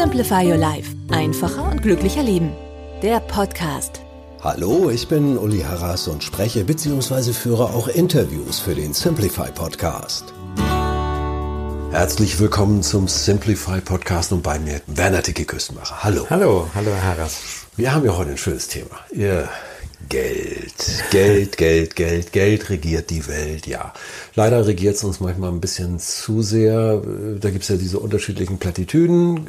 Simplify Your Life. Einfacher und glücklicher Leben. Der Podcast. Hallo, ich bin Uli Harras und spreche bzw. führe auch Interviews für den Simplify Podcast. Herzlich willkommen zum Simplify Podcast und bei mir Werner Dicke Küstenmacher. Hallo. Hallo, hallo Herr Harras. Wir haben ja heute ein schönes Thema. Ihr Geld, Geld, Geld, Geld, Geld regiert die Welt, ja. Leider regiert es uns manchmal ein bisschen zu sehr. Da gibt es ja diese unterschiedlichen Plattitüden.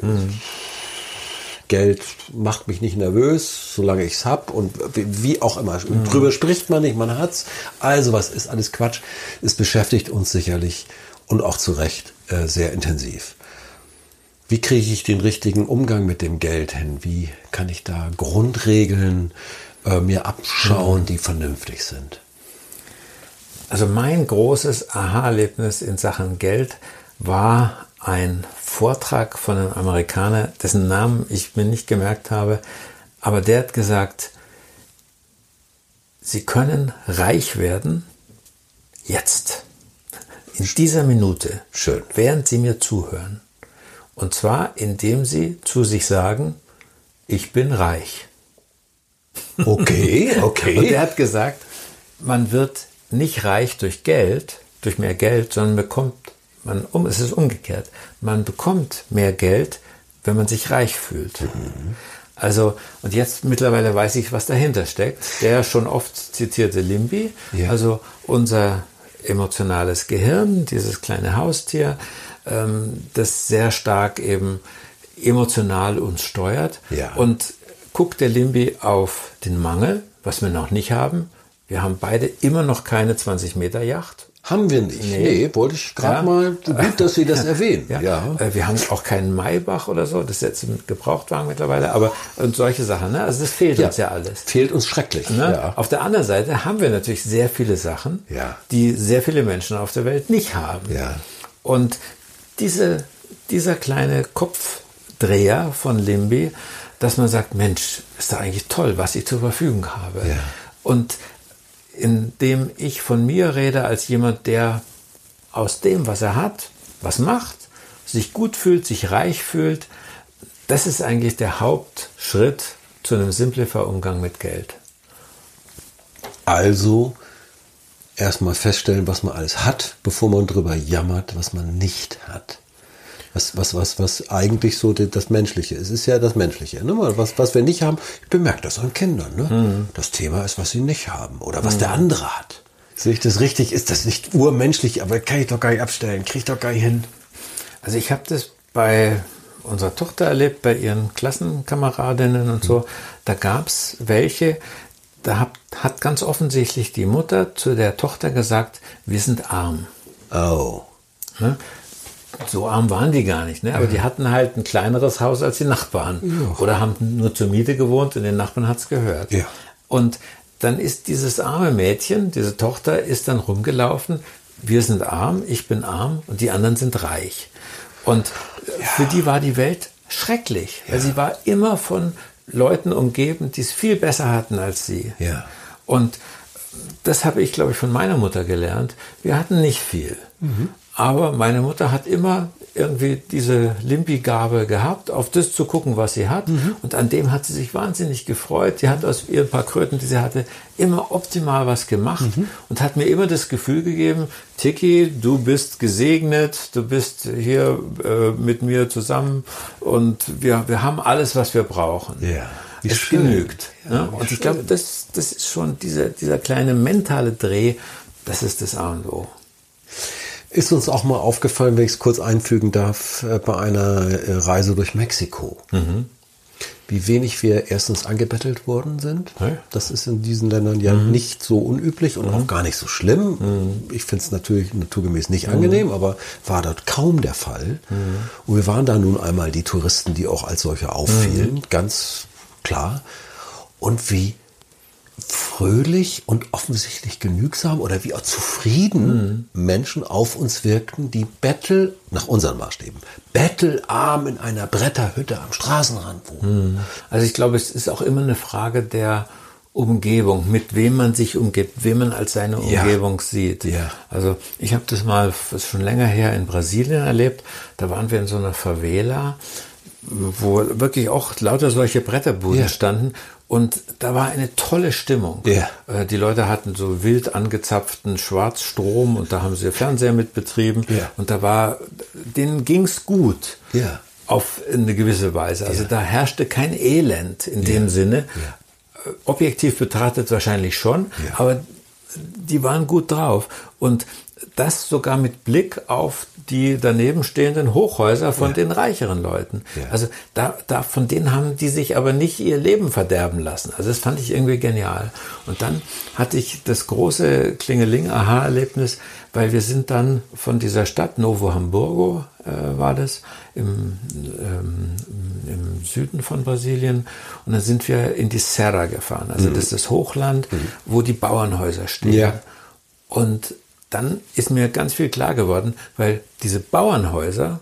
Geld macht mich nicht nervös, solange ich es hab und wie auch immer. Drüber spricht man nicht, man hat's. Also was ist alles Quatsch? Es beschäftigt uns sicherlich und auch zu Recht äh, sehr intensiv. Wie kriege ich den richtigen Umgang mit dem Geld hin? Wie kann ich da Grundregeln äh, mir abschauen, die vernünftig sind? Also mein großes Aha-Erlebnis in Sachen Geld war ein Vortrag von einem Amerikaner, dessen Namen ich mir nicht gemerkt habe, aber der hat gesagt, Sie können reich werden jetzt, in dieser Minute, Schön. während Sie mir zuhören. Und zwar, indem Sie zu sich sagen, ich bin reich. Okay, Und okay. er hat gesagt, man wird nicht reich durch Geld, durch mehr Geld, sondern bekommt man um, es ist umgekehrt. Man bekommt mehr Geld, wenn man sich reich fühlt. Also, und jetzt mittlerweile weiß ich, was dahinter steckt. Der schon oft zitierte Limbi, Ja. also unser emotionales Gehirn, dieses kleine Haustier, ähm, das sehr stark eben emotional uns steuert. Ja. Und guckt der Limbi auf den Mangel, was wir noch nicht haben. Wir haben beide immer noch keine 20 Meter Yacht. Haben wir nicht. Nee, wollte ich gerade Ja. mal, gut, dass Sie das erwähnen. Ja. Äh, Wir haben auch keinen Maybach oder so, das ist jetzt ein Gebrauchtwagen mittlerweile, aber und solche Sachen, ne? Also das fehlt uns ja alles. Fehlt uns schrecklich. Ne? Ja. Auf der anderen Seite haben wir natürlich sehr viele Sachen, Ja. die sehr viele Menschen auf der Welt nicht haben. Ja. Und diese, dieser kleine Kopfdreher von Limby, dass man sagt, Mensch, ist da eigentlich toll, was ich zur Verfügung habe. Ja. Und indem ich von mir rede als jemand, der aus dem, was er hat, was macht, sich gut fühlt, sich reich fühlt, das ist eigentlich der Hauptschritt zu einem simplifer Umgang mit Geld. Also erstmal feststellen, was man alles hat, bevor man drüber jammert, was man nicht hat. Was, was, was, was eigentlich so das Menschliche ist. Es ist ja das Menschliche. Ne? Was, was wir nicht haben, ich bemerke das an Kindern. Ne? Das Thema ist, was sie nicht haben oder was der andere hat. Sehe ich das richtig? Ist das nicht urmenschlich? Aber kann ich doch gar nicht abstellen. Kriege ich doch gar nicht hin. Also ich habe das bei unserer Tochter erlebt, bei ihren Klassenkameradinnen und so. Da gab es welche, da hat, hat ganz offensichtlich die Mutter zu der Tochter gesagt, wir sind arm. Oh. Ne? So arm waren die gar nicht, ne? aber die hatten halt ein kleineres Haus als die Nachbarn. Oder haben nur zur Miete gewohnt und den Nachbarn hat's gehört. Ja. Und dann ist dieses arme Mädchen, diese Tochter, ist dann rumgelaufen, wir sind arm, ich bin arm und die anderen sind reich. Und für die war die Welt schrecklich, weil sie war immer von Leuten umgeben, die es viel besser hatten als sie. Ja. Und das habe ich, glaube ich, von meiner Mutter gelernt. Wir hatten nicht viel. Aber meine Mutter hat immer irgendwie diese Limpi-Gabe gehabt, auf das zu gucken, was sie hat. Und an dem hat sie sich wahnsinnig gefreut. Die hat aus ihren paar Kröten, die sie hatte, immer optimal was gemacht und hat mir immer das Gefühl gegeben, Tiki, du bist gesegnet, du bist hier äh, mit mir zusammen und wir, wir haben alles, was wir brauchen. Ja. Wie es schön. genügt. Ja, ne? Und ich glaube, das, das ist schon dieser, dieser kleine mentale Dreh, das ist das A und O. Ist uns auch mal aufgefallen, wenn ich es kurz einfügen darf, äh, bei einer äh, Reise durch Mexiko. wie wenig wir erstens angebettelt worden sind. Ja. Das ist in diesen Ländern ja nicht so unüblich und auch gar nicht so schlimm. Ich finde es natürlich naturgemäß nicht angenehm, aber war dort kaum der Fall. Und wir waren da nun einmal die Touristen, die auch als solche auffielen, ganz klar. Und wie fröhlich und offensichtlich genügsam oder wie auch zufrieden Menschen auf uns wirkten, die bettel, nach unseren Maßstäben, bettelarm in einer Bretterhütte am Straßenrand wohnen. Also ich glaube, es ist auch immer eine Frage der Umgebung, mit wem man sich umgibt, wem man als seine Ja. Umgebung sieht. Ja. Also ich habe das mal, das schon länger her, in Brasilien erlebt. Da waren wir in so einer Favela, wo wirklich auch lauter solche Bretterbuden Ja. standen. Und da war eine tolle Stimmung. Ja. Äh, Die Leute hatten so wild angezapften Schwarzstrom und da haben sie Fernseher mit betrieben. Ja. Und da war, denen ging's gut Ja. auf eine gewisse Weise. Also da herrschte kein Elend in dem Sinne. Äh, Objektiv betrachtet wahrscheinlich schon, aber die waren gut drauf. Und das sogar mit Blick auf die daneben stehenden Hochhäuser von den reicheren Leuten. Ja. Also da, da, von denen haben die sich aber nicht ihr Leben verderben lassen. Also das fand ich irgendwie genial. Und dann hatte ich das große Klingeling-Aha-Erlebnis, weil wir sind dann von dieser Stadt, Novo Hamburgo äh, war das, im, ähm, im Süden von Brasilien. Und dann sind wir in die Serra gefahren. Also das ist das Hochland, wo die Bauernhäuser stehen. Ja. Und dann ist mir ganz viel klar geworden, weil diese Bauernhäuser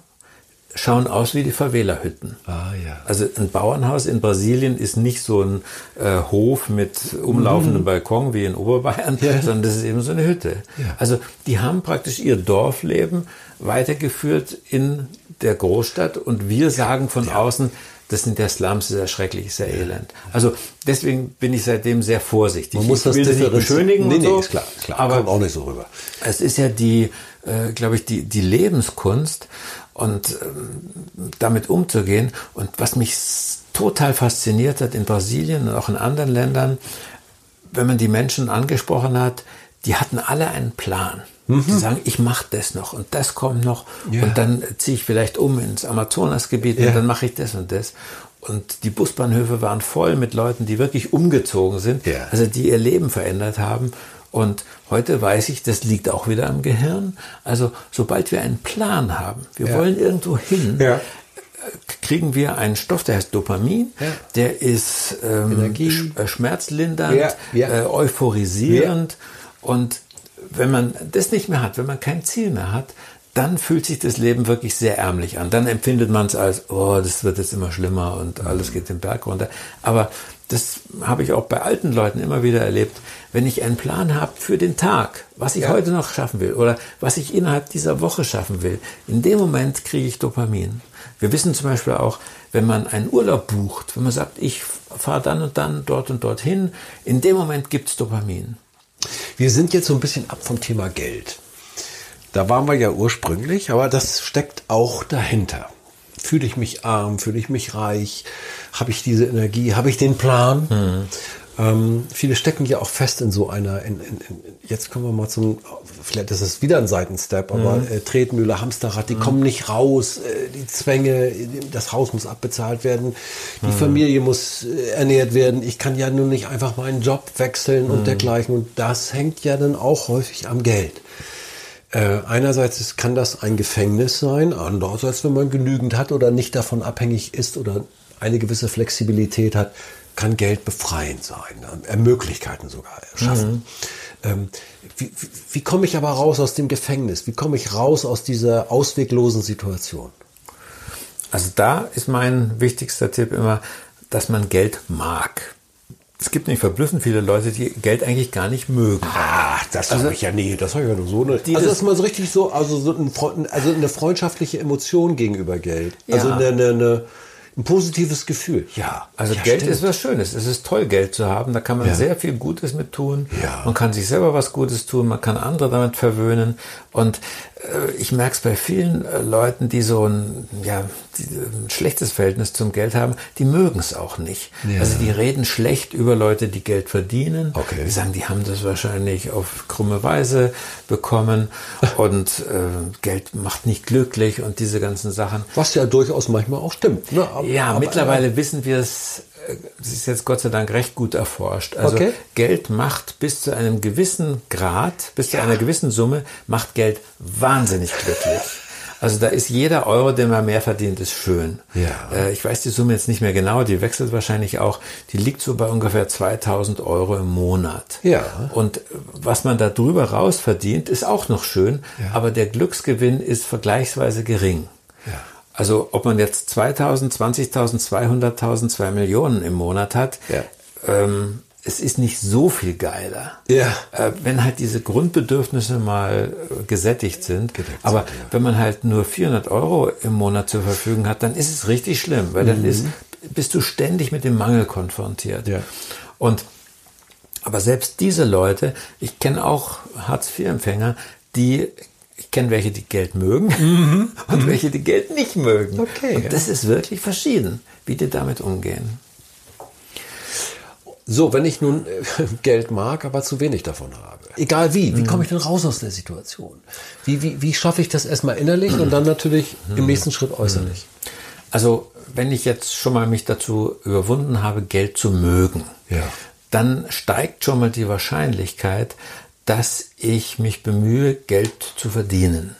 schauen aus wie die Favela-Hütten. Ah, ja. Also ein Bauernhaus in Brasilien ist nicht so ein äh, Hof mit umlaufendem Balkon wie in Oberbayern, Mhm. Ja. sondern das ist eben so eine Hütte. Ja. Also die haben praktisch ihr Dorfleben weitergeführt in der Großstadt und wir sagen von außen, das sind der Slums, ist ja schrecklich, ist ja elend. Also deswegen bin ich seitdem sehr vorsichtig. Man muss das das nicht beschönigen Nee, und nee, so, ist klar, klar. aber Kommt auch nicht so rüber. es ist ja die, äh, glaube ich, die, die Lebenskunst und ähm, damit umzugehen. Und was mich total fasziniert hat in Brasilien und auch in anderen Ländern, wenn man die Menschen angesprochen hat, die hatten alle einen Plan. Die sagen, ich mache das noch und das kommt noch Ja. und dann ziehe ich vielleicht um ins Amazonasgebiet Ja. und dann mache ich das und das. Und die Busbahnhöfe waren voll mit Leuten, die wirklich umgezogen sind, Ja. also die ihr Leben verändert haben. Und heute weiß ich, das liegt auch wieder am Gehirn. Also sobald wir einen Plan haben, wir wollen irgendwo hin, kriegen wir einen Stoff, der heißt Dopamin. Ja. Der ist ähm, äh, schmerzlindernd, Ja, ja. Äh, euphorisierend. Und wenn man das nicht mehr hat, wenn man kein Ziel mehr hat, dann fühlt sich das Leben wirklich sehr ärmlich an. Dann empfindet man es als, oh, das wird jetzt immer schlimmer und alles geht den Berg runter. Aber das habe ich auch bei alten Leuten immer wieder erlebt. Wenn ich einen Plan habe für den Tag, was ich heute noch schaffen will oder was ich innerhalb dieser Woche schaffen will, in dem Moment kriege ich Dopamin. Wir wissen zum Beispiel auch, wenn man einen Urlaub bucht, wenn man sagt, ich fahre dann und dann dort und dorthin, in dem Moment gibt es Dopamin. Wir sind jetzt so ein bisschen ab vom Thema Geld. Da waren wir ja ursprünglich, aber das steckt auch dahinter. Fühle ich mich arm, fühle ich mich reich, habe ich diese Energie, habe ich den Plan? Ähm, viele stecken ja auch fest in so einer, in, in, in, jetzt kommen wir mal zum, vielleicht ist es wieder ein Seitenstep, aber äh, Tretmühle, Hamsterrad, die kommen nicht raus, äh, die Zwänge, das Haus muss abbezahlt werden, die Familie muss äh, ernährt werden, ich kann ja nun nicht einfach meinen Job wechseln und dergleichen. Und das hängt ja dann auch häufig am Geld. Äh, einerseits ist, kann das ein Gefängnis sein, andererseits, wenn man genügend hat oder nicht davon abhängig ist oder eine gewisse Flexibilität hat, kann Geld befreiend sein, äh, Möglichkeiten sogar schaffen. Ähm, wie, wie, wie komme ich aber raus aus dem Gefängnis? Wie komme ich raus aus dieser ausweglosen Situation? Also da ist mein wichtigster Tipp immer, dass man Geld mag. Es gibt nicht verblüffend viele Leute, die Geld eigentlich gar nicht mögen. Ah, das habe ich ja nie. Das habe ich ja nur so eine. Die also das- ist mal so richtig so, also so ein, also eine freundschaftliche Emotion gegenüber Geld. Also Ja. eine, eine, eine, ein positives Gefühl. Ja, Also ja, Geld stimmt. ist was Schönes. Es ist toll, Geld zu haben. Da kann man Ja. sehr viel Gutes mit tun. Ja. Man kann sich selber was Gutes tun. Man kann andere damit verwöhnen. Und ich merke es bei vielen äh, Leuten, die so ein, ja, die, ein schlechtes Verhältnis zum Geld haben, die mögen es auch nicht. Ja. Also die reden schlecht über Leute, die Geld verdienen. Okay. Die sagen, die haben das wahrscheinlich auf krumme Weise bekommen und äh, Geld macht nicht glücklich und diese ganzen Sachen. Was ja durchaus manchmal auch stimmt. Ne? Aber- Ja, aber- mittlerweile wissen wir es, es ist jetzt Gott sei Dank recht gut erforscht. Also Okay. Geld macht bis zu einem gewissen Grad, bis zu einer gewissen Summe, macht Geld wahnsinnig glücklich. Also da ist jeder Euro, den man mehr verdient, ist schön. Ja. Äh, ich weiß die Summe jetzt nicht mehr genau, die wechselt wahrscheinlich auch. Die liegt so bei ungefähr 2000 Euro im Monat. Ja. Und was man da drüber raus verdient, ist auch noch schön, aber der Glücksgewinn ist vergleichsweise gering. Ja. Also ob man jetzt 2000, 20.000, 200.000, 2 Millionen im Monat hat, Ja. ähm, es ist nicht so viel geiler. Ja. Äh, wenn halt diese Grundbedürfnisse mal äh, gesättigt sind. Gedeckt Aber sind, ja. wenn man halt nur 400 Euro im Monat zur Verfügung hat, dann ist es richtig schlimm, weil dann ist, bist du ständig mit dem Mangel konfrontiert. Mhm. Ja. Und aber selbst diese Leute, ich kenne auch Hartz-IV-Empfänger, die, ich kenne welche, die Geld mögen und welche, die Geld nicht mögen. Mhm. Okay, und das ist wirklich verschieden, wie die damit umgehen. So, wenn ich nun äh, Geld mag, aber zu wenig davon habe. Egal wie, wie komme ich denn raus aus der Situation? Wie, wie, wie schaffe ich das erstmal innerlich und dann natürlich im nächsten Schritt äußerlich? Also, wenn ich jetzt schon mal mich dazu überwunden habe, Geld zu mögen, Ja. dann steigt schon mal die Wahrscheinlichkeit, dass ich mich bemühe, Geld zu verdienen.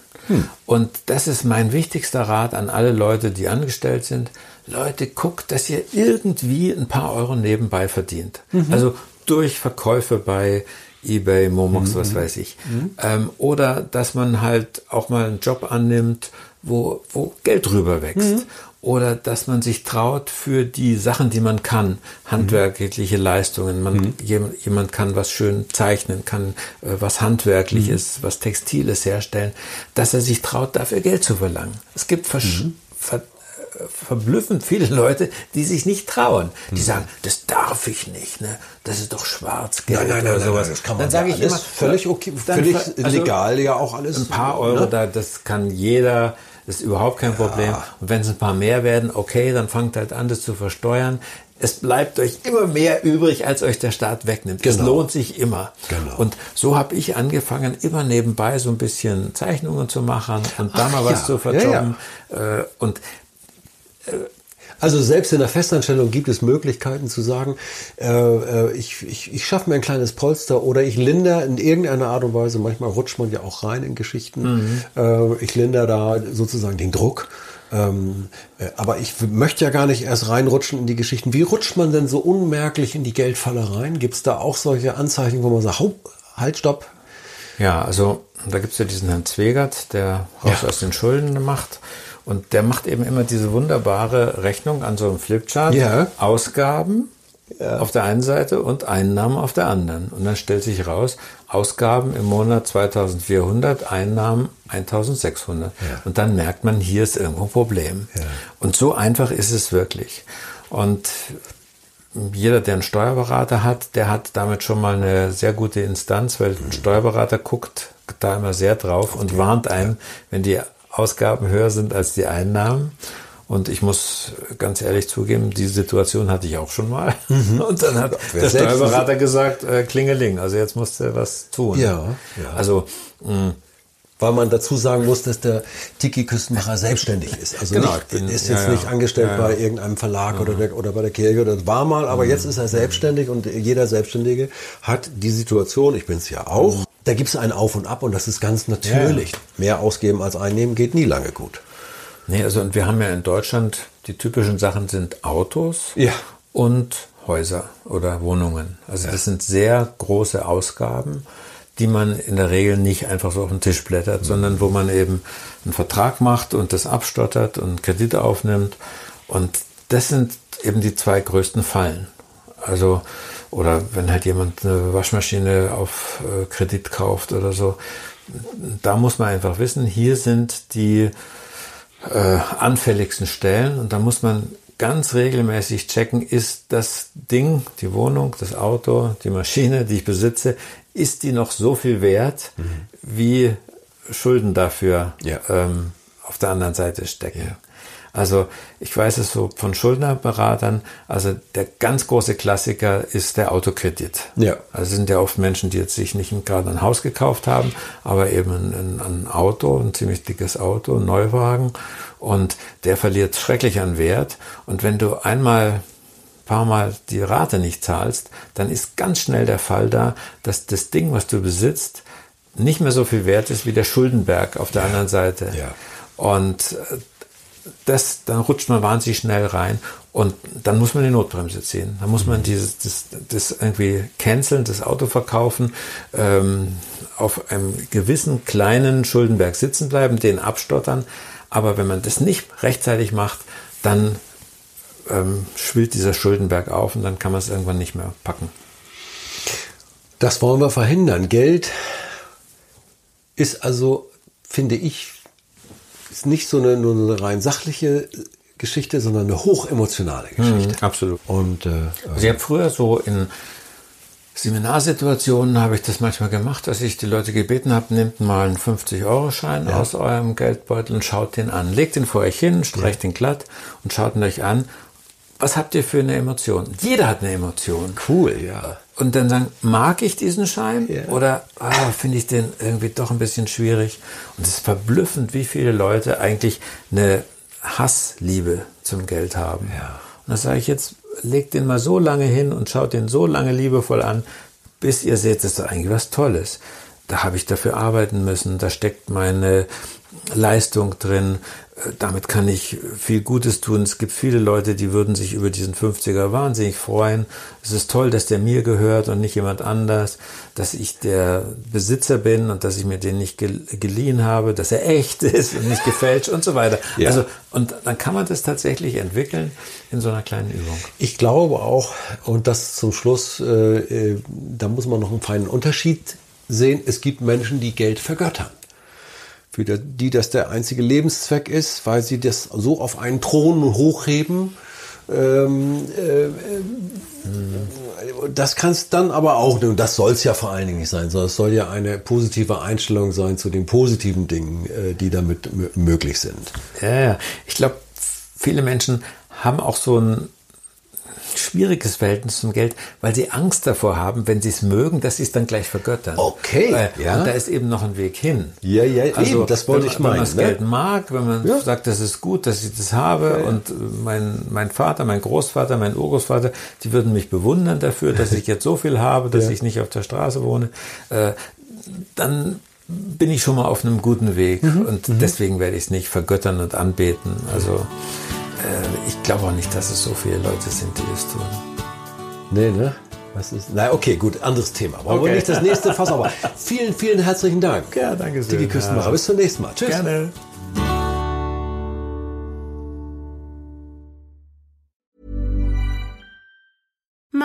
Und das ist mein wichtigster Rat an alle Leute, die angestellt sind. Leute, guckt, dass ihr irgendwie ein paar Euro nebenbei verdient. Also durch Verkäufe bei eBay, Momox, was weiß ich. Ähm, oder dass man halt auch mal einen Job annimmt, wo, wo Geld drüber wächst. Oder dass man sich traut für die Sachen, die man kann, handwerkliche Leistungen. Man, jem- Jemand kann was schön zeichnen, kann äh, was Handwerkliches, was Textiles herstellen, dass er sich traut, dafür Geld zu verlangen. Es gibt versch- ver verblüffend viele Leute, die sich nicht trauen. Die sagen, das darf ich nicht, ne? Das ist doch Schwarzgeld Nein, nein, nein, oder sowas. nein, das kann man Dann sage ja ich immer, völlig okay, völlig also legal, ja auch alles. Ein paar Euro, ne? da, das kann jeder, das ist überhaupt kein Problem. Und wenn es ein paar mehr werden, okay, dann fangt halt an, das zu versteuern. Es bleibt euch immer mehr übrig, als euch der Staat wegnimmt. Es Genau. lohnt sich immer. Genau. Und so habe ich angefangen, immer nebenbei so ein bisschen Zeichnungen zu machen und da Ach mal was ja, zu ja, verjobben. Äh, Und Also selbst in der Festanstellung gibt es Möglichkeiten zu sagen, äh, äh, ich, ich, ich schaffe mir ein kleines Polster oder ich linder in irgendeiner Art und Weise, manchmal rutscht man ja auch rein in Geschichten, äh, ich linder da sozusagen den Druck. Ähm, äh, aber ich möchte ja gar nicht erst reinrutschen in die Geschichten. Wie rutscht man denn so unmerklich in die Geldfalle rein? Gibt es da auch solche Anzeichen, wo man sagt, "Hau, halt, stopp? Ja, also da gibt's ja diesen Herrn Zwegert, der Haus Ja. aus den Schulden macht. Und der macht eben immer diese wunderbare Rechnung an so einem Flipchart. Ja. Ausgaben auf der einen Seite und Einnahmen auf der anderen. Und dann stellt sich raus, Ausgaben im Monat 2400, Einnahmen 1600. Und dann merkt man, hier ist irgendwo ein Problem. Ja. Und so einfach ist es wirklich. Und jeder, der einen Steuerberater hat, der hat damit schon mal eine sehr gute Instanz, weil ein Steuerberater guckt da immer sehr drauf und warnt einen, wenn die Ausgaben höher sind als die Einnahmen. Und ich muss ganz ehrlich zugeben, diese Situation hatte ich auch schon mal. Und dann hat Wer der Steuerberater gesagt, äh, Klingeling, also jetzt musst du was tun. Ja, ja. Also mh, Weil man dazu sagen muss, dass der Tiki-Küstenmacher selbstständig ist. Also Genau, nicht, ich bin- ist jetzt ja. nicht angestellt Ja, Mhm. ja. bei irgendeinem Verlag oder, der, oder bei der Kirche oder war mal, aber jetzt ist er selbstständig und jeder Selbstständige hat die Situation, ich bin es ja auch, Mhm. Da gibt es ein Auf und Ab und das ist ganz natürlich. Mehr ausgeben als einnehmen geht nie lange gut. Nee, also und wir haben ja in Deutschland, die typischen Sachen sind Autos Ja. und Häuser oder Wohnungen. Also das sind sehr große Ausgaben, die man in der Regel nicht einfach so auf den Tisch blättert, sondern wo man eben einen Vertrag macht und das abstottert und Kredite aufnimmt. Und das sind eben die zwei größten Fallen. Also, oder wenn halt jemand eine Waschmaschine auf äh, Kredit kauft oder so, da muss man einfach wissen, hier sind die äh, anfälligsten Stellen und da muss man ganz regelmäßig checken, ist das Ding, die Wohnung, das Auto, die Maschine, die ich besitze, ist die noch so viel wert, wie Schulden dafür Ja. ähm, auf der anderen Seite stecken. Also ich weiß es so von Schuldnerberatern, also der ganz große Klassiker ist der Autokredit. Ja. Also es sind ja oft Menschen, die jetzt sich nicht gerade ein Haus gekauft haben, aber eben ein, ein Auto, ein ziemlich dickes Auto, ein Neuwagen und der verliert schrecklich an Wert und wenn du einmal paar Mal die Rate nicht zahlst, dann ist ganz schnell der Fall da, dass das Ding, was du besitzt, nicht mehr so viel wert ist wie der Schuldenberg auf der anderen Seite. Ja. Und äh, das, dann rutscht man wahnsinnig schnell rein und dann muss man die Notbremse ziehen. Dann muss man dieses, das, das irgendwie canceln, das Auto verkaufen, ähm, auf einem gewissen kleinen Schuldenberg sitzen bleiben, den abstottern. Aber wenn man das nicht rechtzeitig macht, dann ähm, schwillt dieser Schuldenberg auf und dann kann man es irgendwann nicht mehr packen. Das wollen wir verhindern. Geld ist also, finde ich, ist nicht so eine, nur eine rein sachliche Geschichte, sondern eine hochemotionale Geschichte. absolut. Und äh, Also ich habe früher so in Seminarsituationen habe ich das manchmal gemacht, dass ich die Leute gebeten habe, nehmt mal einen 50-Euro-Schein aus eurem Geldbeutel und schaut den an. Legt den vor euch hin, streicht den glatt und schaut ihn euch an. Was habt ihr für eine Emotion? Jeder hat eine Emotion. cool, ja. Und dann sagen, mag ich diesen Schein Ja. oder ah, finde ich den irgendwie doch ein bisschen schwierig? Und es ist verblüffend, wie viele Leute eigentlich eine Hassliebe zum Geld haben. Ja. Und dann sage ich jetzt, legt den mal so lange hin und schaut den so lange liebevoll an, bis ihr seht, das ist doch eigentlich was Tolles. Da habe ich dafür arbeiten müssen, da steckt meine Leistung drin, Äh, damit kann ich viel Gutes tun. Es gibt viele Leute, die würden sich über diesen 50er wahnsinnig freuen. Es ist toll, dass der mir gehört und nicht jemand anders, dass ich der Besitzer bin und dass ich mir den nicht gel- geliehen habe, dass er echt ist und nicht gefälscht und so weiter. Ja. Also, und dann kann man das tatsächlich entwickeln in so einer kleinen Übung. Ich glaube auch, und das zum Schluss, äh, äh, da muss man noch einen feinen Unterschied sehen. Es gibt Menschen, die Geld vergöttern. Für die, das der einzige Lebenszweck ist, weil sie das so auf einen Thron hochheben. Ähm, äh, äh, das kann es dann aber auch, und das soll es ja vor allen Dingen nicht sein, sondern es soll ja eine positive Einstellung sein zu den positiven Dingen, äh, die damit möglich sind. Ja, ja. Ich glaube, viele Menschen haben auch so ein schwieriges Verhältnis zum Geld, weil sie Angst davor haben, wenn sie es mögen, dass sie es dann gleich vergöttern. Okay, Äh, ja. Und da ist eben noch ein Weg hin. Ja, ja, eben, das wollte wenn, ich Wenn meinen, man das ne? Geld mag, wenn man Ja. sagt, das ist gut, dass ich das habe und äh, mein, mein Vater, mein Großvater, mein Urgroßvater, die würden mich bewundern dafür, dass ich jetzt so viel habe, dass ich nicht auf der Straße wohne, äh, dann bin ich schon mal auf einem guten Weg Mhm, und deswegen werde ich es nicht vergöttern und anbeten. Also ich glaube auch nicht, dass es so viele Leute sind, die das tun. Nee, ne? Was ist? Na, okay, gut, anderes Thema. Wollen wir Okay. nicht das nächste Fass, aber vielen, vielen herzlichen Dank. Ja, danke sehr. Dicke Küstenmacher. Bis zum nächsten Mal. Tschüss. Gerne.